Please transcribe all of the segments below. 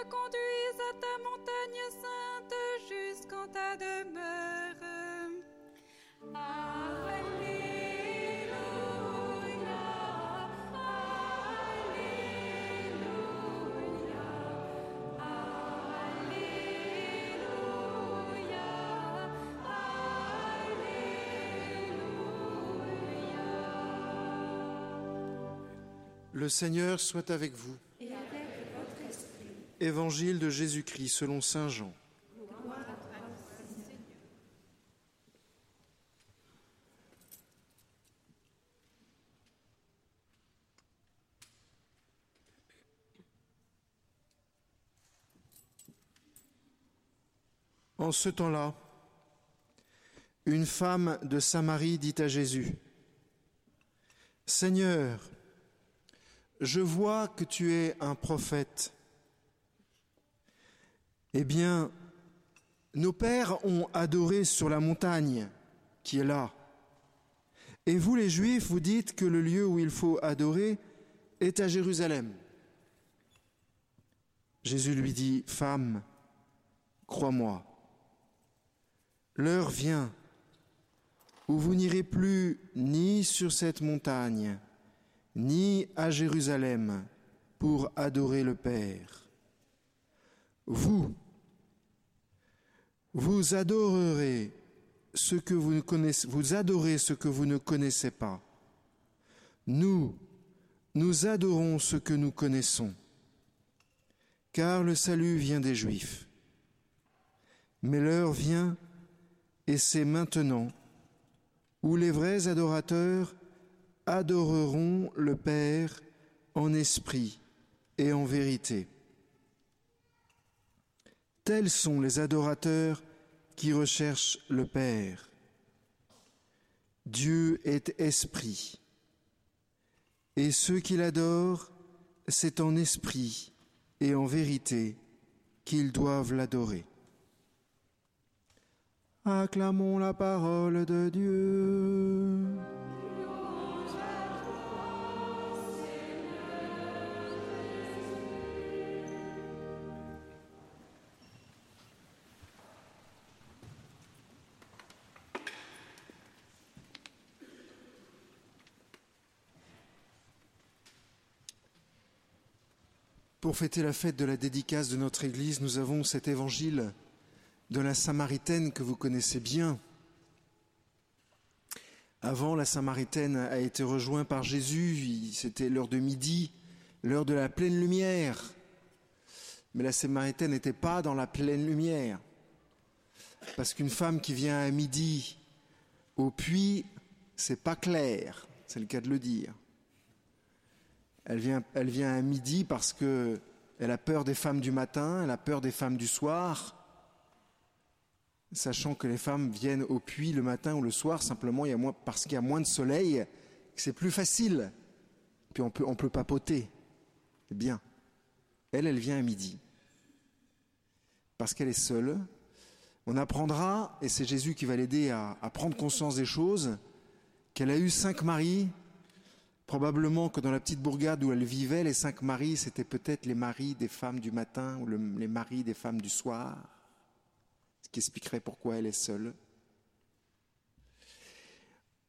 te conduise à ta montagne sainte jusqu'en ta demeure. Le Seigneur soit avec vous. Et avec votre esprit. Évangile de Jésus-Christ selon Saint Jean. En ce temps-là, une femme de Samarie dit à Jésus, Seigneur, je vois que tu es un prophète. Eh bien, nos pères ont adoré sur la montagne qui est là. Et vous les Juifs, vous dites que le lieu où il faut adorer est à Jérusalem. Jésus lui dit, Femme, crois-moi, l'heure vient où vous n'irez plus ni sur cette montagne, ni à Jérusalem pour adorer le Père. Vous, vous adorerez ce que vous ne connaissez, vous adorez ce que vous ne connaissez pas. Nous, nous adorons ce que nous connaissons, car le salut vient des Juifs. Mais l'heure vient, et c'est maintenant, où les vrais adorateurs adoreront le Père en esprit et en vérité. Tels sont les adorateurs qui recherchent le Père. Dieu est esprit, et ceux qui l'adorent, c'est en esprit et en vérité qu'ils doivent l'adorer. Acclamons la parole de Dieu. Pour fêter la fête de la dédicace de notre Église, nous avons cet évangile de la Samaritaine que vous connaissez bien. Avant, la Samaritaine a été rejointe par Jésus, c'était l'heure de midi, l'heure de la pleine lumière. Mais la Samaritaine n'était pas dans la pleine lumière. Parce qu'une femme qui vient à midi au puits, c'est pas clair, c'est le cas de le dire. Elle vient, à midi parce que elle a peur des femmes du matin, elle a peur des femmes du soir, sachant que les femmes viennent au puits le matin ou le soir simplement parce qu'il y a moins de soleil, c'est plus facile. Puis on peut, on peut papoter. C'est bien. Elle, elle vient à midi. Parce qu'elle est seule. On apprendra, et c'est Jésus qui va l'aider à prendre conscience des choses, qu'elle a eu cinq maris, Probablement que dans la petite bourgade où elle vivait, les cinq maris, c'était peut-être les maris des femmes du matin ou le, les maris des femmes du soir, ce qui expliquerait pourquoi elle est seule.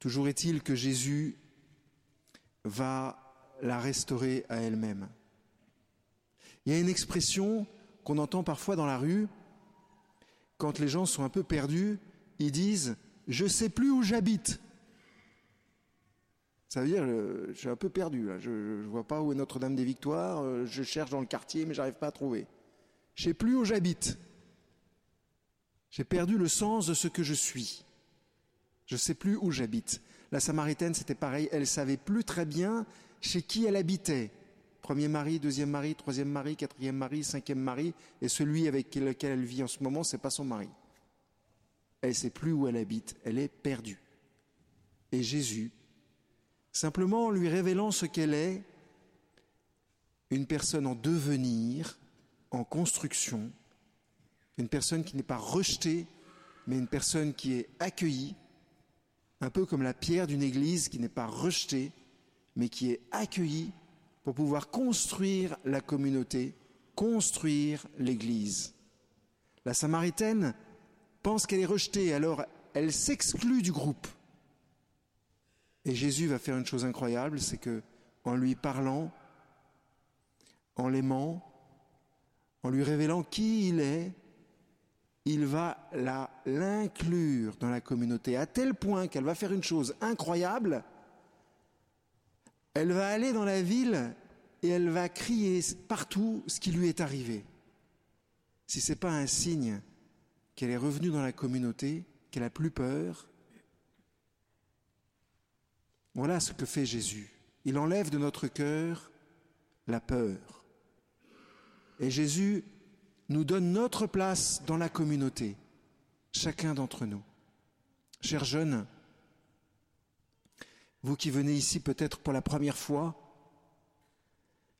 Toujours est-il que Jésus va la restaurer à elle-même. Il y a une expression qu'on entend parfois dans la rue, quand les gens sont un peu perdus, ils disent ⁇ Je sais plus où j'habite ⁇ ça veut dire, je, je suis un peu perdu. Je ne vois pas où est Notre-Dame des Victoires. euh, Je cherche dans le quartier, mais j'arrive pas à trouver. Je sais plus où j'habite. J'ai perdu le sens de ce que je suis. Je sais plus où j'habite. La Samaritaine, c'était pareil. Elle savait plus très bien chez qui elle habitait. Premier mari, deuxième mari, troisième mari, quatrième mari, cinquième mari, et celui avec lequel elle vit en ce moment, c'est pas son mari. Elle sait plus où elle habite. Elle est perdue. Et Jésus simplement en lui révélant ce qu'elle est, une personne en devenir, en construction, une personne qui n'est pas rejetée, mais une personne qui est accueillie, un peu comme la pierre d'une église qui n'est pas rejetée, mais qui est accueillie pour pouvoir construire la communauté construire l'Église. La Samaritaine pense qu'elle est rejetée, alors elle s'exclut du groupe. Et Jésus va faire une chose incroyable, c'est que en lui parlant, en l'aimant, en lui révélant qui il est, il va l'inclure dans la communauté à tel point qu'elle va faire une chose incroyable. Elle va aller dans la ville et elle va crier partout ce qui lui est arrivé. Si ce n'est pas un signe qu'elle est revenue dans la communauté, qu'elle a plus peur, voilà ce que fait Jésus. Il enlève de notre cœur la peur. Et Jésus nous donne notre place dans la communauté, chacun d'entre nous. Chers jeunes, vous qui venez ici peut-être pour la première fois,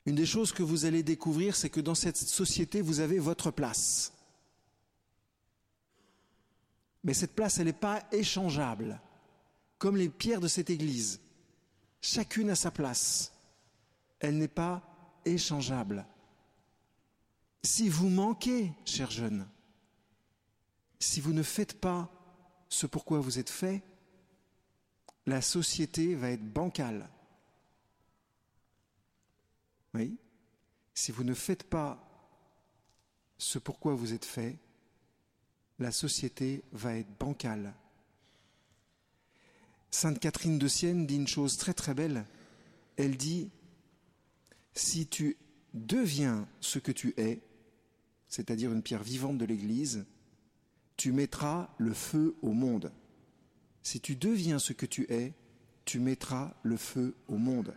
une des choses que vous allez découvrir, c'est que dans cette société, vous avez votre place. Mais cette place, elle n'est pas échangeable, comme les pierres de cette église. Chacune a sa place. Elle n'est pas échangeable. Si vous manquez, chers jeunes, si vous ne faites pas ce pourquoi vous êtes fait, la société va être bancale. Oui Si vous ne faites pas ce pourquoi vous êtes fait, la société va être bancale. Sainte Catherine de Sienne dit une chose très très belle. Elle dit, si tu deviens ce que tu es, c'est-à-dire une pierre vivante de l'Église, tu mettras le feu au monde. Si tu deviens ce que tu es, tu mettras le feu au monde.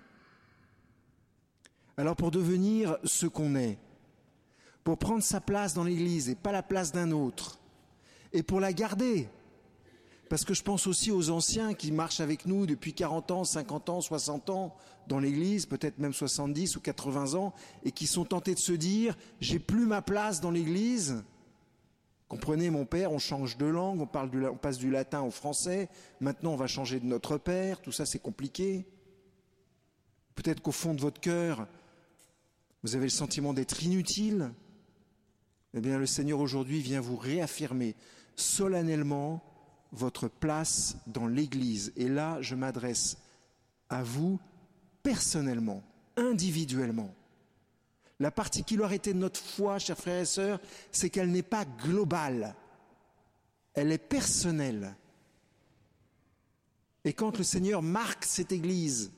Alors pour devenir ce qu'on est, pour prendre sa place dans l'Église et pas la place d'un autre, et pour la garder, parce que je pense aussi aux anciens qui marchent avec nous depuis 40 ans, 50 ans, 60 ans dans l'Église, peut-être même 70 ou 80 ans, et qui sont tentés de se dire j'ai plus ma place dans l'Église. Comprenez, mon père, on change de langue, on, on passe du latin au français, maintenant on va changer de notre père, tout ça c'est compliqué. Peut-être qu'au fond de votre cœur, vous avez le sentiment d'être inutile. Eh bien, le Seigneur aujourd'hui vient vous réaffirmer solennellement votre place dans l'Église. Et là, je m'adresse à vous personnellement, individuellement. La particularité de notre foi, chers frères et sœurs, c'est qu'elle n'est pas globale, elle est personnelle. Et quand le Seigneur marque cette Église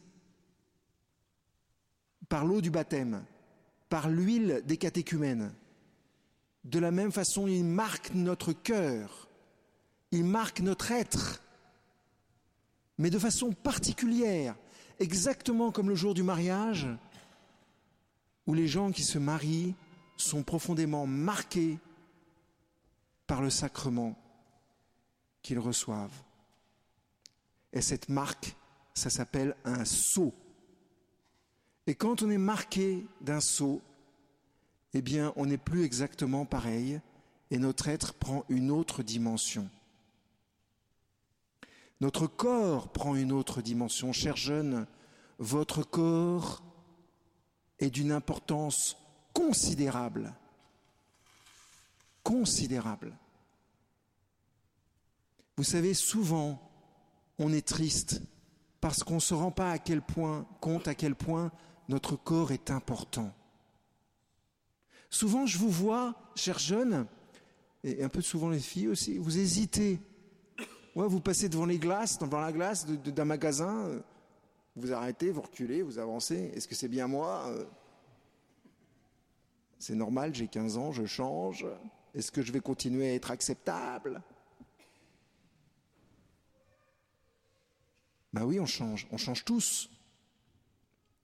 par l'eau du baptême, par l'huile des catéchumènes, de la même façon, il marque notre cœur il marque notre être, mais de façon particulière, exactement comme le jour du mariage, où les gens qui se marient sont profondément marqués par le sacrement qu'ils reçoivent. Et cette marque, ça s'appelle un sceau. Et quand on est marqué d'un sceau, eh bien, on n'est plus exactement pareil et notre être prend une autre dimension. Notre corps prend une autre dimension. Chers jeunes, votre corps est d'une importance considérable. Considérable. Vous savez, souvent, on est triste parce qu'on ne se rend pas à quel point, compte à quel point notre corps est important. Souvent, je vous vois, chers jeunes, et un peu souvent les filles aussi, vous hésitez vous passez devant les glaces, devant la glace d'un magasin, euh, vous arrêtez, vous reculez, vous avancez. Est-ce que c'est bien moi euh? C'est normal, j'ai 15 ans, je change. Est-ce que je vais continuer à être acceptable? Ben oui, on change, on change tous.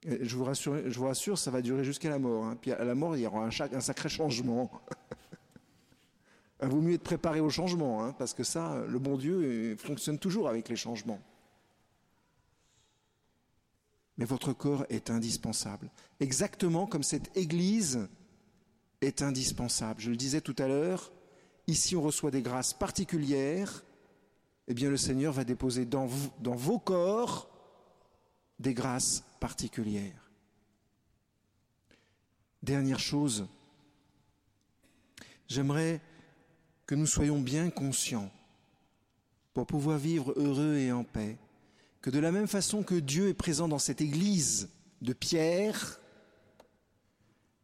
je vous rassure, ça va durer jusqu'à la mort. Hein. Puis à la mort, il y aura un sacré changement. Il vaut mieux être préparé au changement, hein, parce que ça, le bon Dieu fonctionne toujours avec les changements. Mais votre corps est indispensable, exactement comme cette Église est indispensable. Je le disais tout à l'heure, ici on reçoit des grâces particulières, eh bien le Seigneur va déposer dans, dans vos corps des grâces particulières. Dernière chose, J'aimerais que nous soyons bien conscients pour pouvoir vivre heureux et en paix, que de la même façon que Dieu est présent dans cette église de Pierre,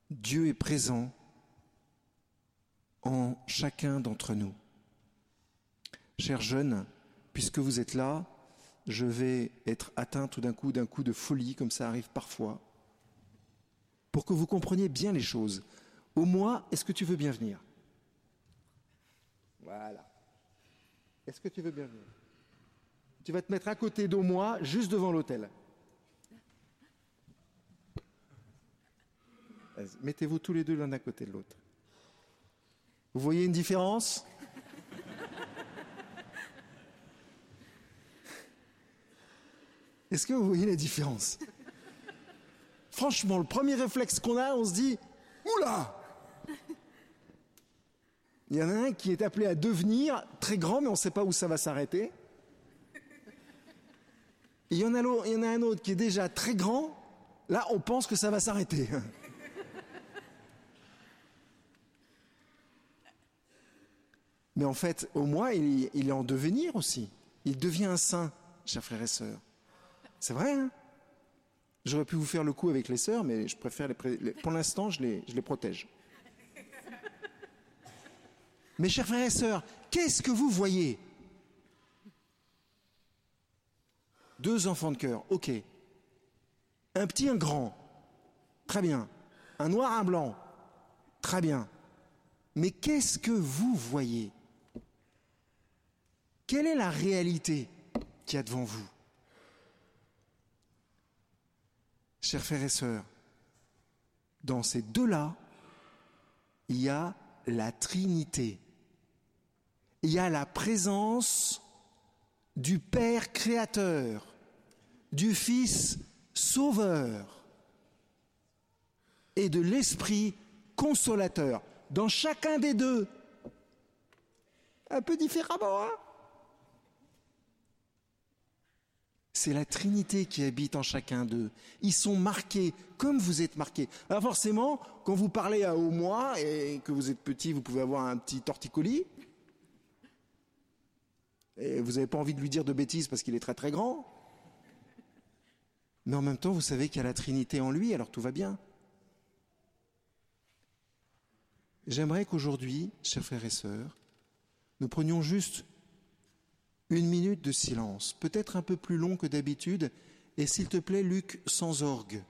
Dieu est présent en chacun d'entre nous. Chers jeunes, puisque vous êtes là, je vais être atteint tout d'un coup d'un coup de folie, comme ça arrive parfois, pour que vous compreniez bien les choses. Au moins, est-ce que tu veux bien venir? Voilà. Est-ce que tu veux bien venir? Tu vas te mettre à côté d'au moi, juste devant l'hôtel. Mettez-vous tous les deux l'un à côté de l'autre. Vous voyez une différence? Est-ce que vous voyez la différence? Franchement, le premier réflexe qu'on a, on se dit Oula Il y en a un qui est appelé à devenir très grand, mais on ne sait pas où ça va s'arrêter. il y, en a, un autre qui est déjà très grand, là on pense que ça va s'arrêter. Mais en fait, au moins, il, est en devenir aussi. Il devient un saint, chers frères et sœurs. C'est vrai, hein? J'aurais pu vous faire le coup avec les sœurs, mais je préfère les. Pour l'instant, je les protège. Mes chers frères et sœurs, qu'est-ce que vous voyez? Deux enfants de cœur, ok. Un petit, un grand, très bien. Un noir, un blanc, très bien. Mais qu'est-ce que vous voyez? Quelle est la réalité qu'il y a devant vous? Chers frères et sœurs, dans ces deux-là, il y a la Trinité. Il y a la présence du Père créateur, du Fils sauveur et de l'Esprit consolateur. Dans chacun des deux, un peu différemment, hein? C'est la Trinité qui habite en chacun d'eux. Ils sont marqués comme vous êtes marqués. Alors forcément, quand vous parlez à au moi et que vous êtes petit, vous pouvez avoir un petit torticolis. Et vous n'avez pas envie de lui dire de bêtises parce qu'il est très très grand. Mais en même temps, vous savez qu'il y a la Trinité en lui, alors tout va bien. J'aimerais qu'aujourd'hui, chers frères et sœurs, nous prenions juste une minute de silence, peut-être un peu plus long que d'habitude, et s'il te plaît, Luc, sans orgue.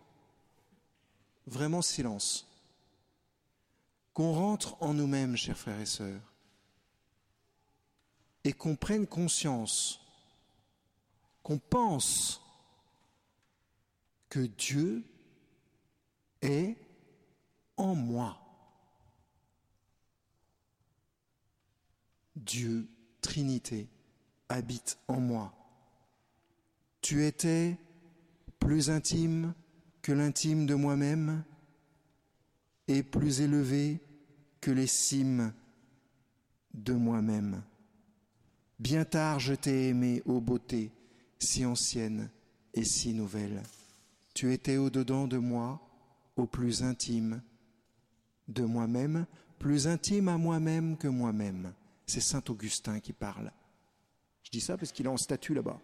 Vraiment silence. Qu'on rentre en nous-mêmes, chers frères et sœurs, et qu'on prenne conscience, qu'on pense que Dieu est en moi. Dieu, Trinité, habite en moi. Tu étais plus intime que l'intime de moi-même et plus élevé que les cimes de moi-même. Bien tard je t'ai aimé, ô beauté, si ancienne et si nouvelle. Tu étais au-dedans de moi, au plus intime de moi-même, plus intime à moi-même que moi-même. C'est Saint Augustin qui parle. Je dis ça parce qu'il est en statue là-bas.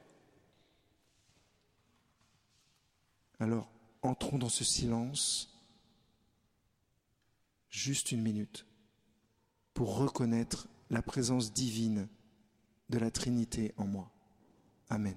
Alors, entrons dans ce silence, juste une minute, pour reconnaître la présence divine de la Trinité en moi. Amen.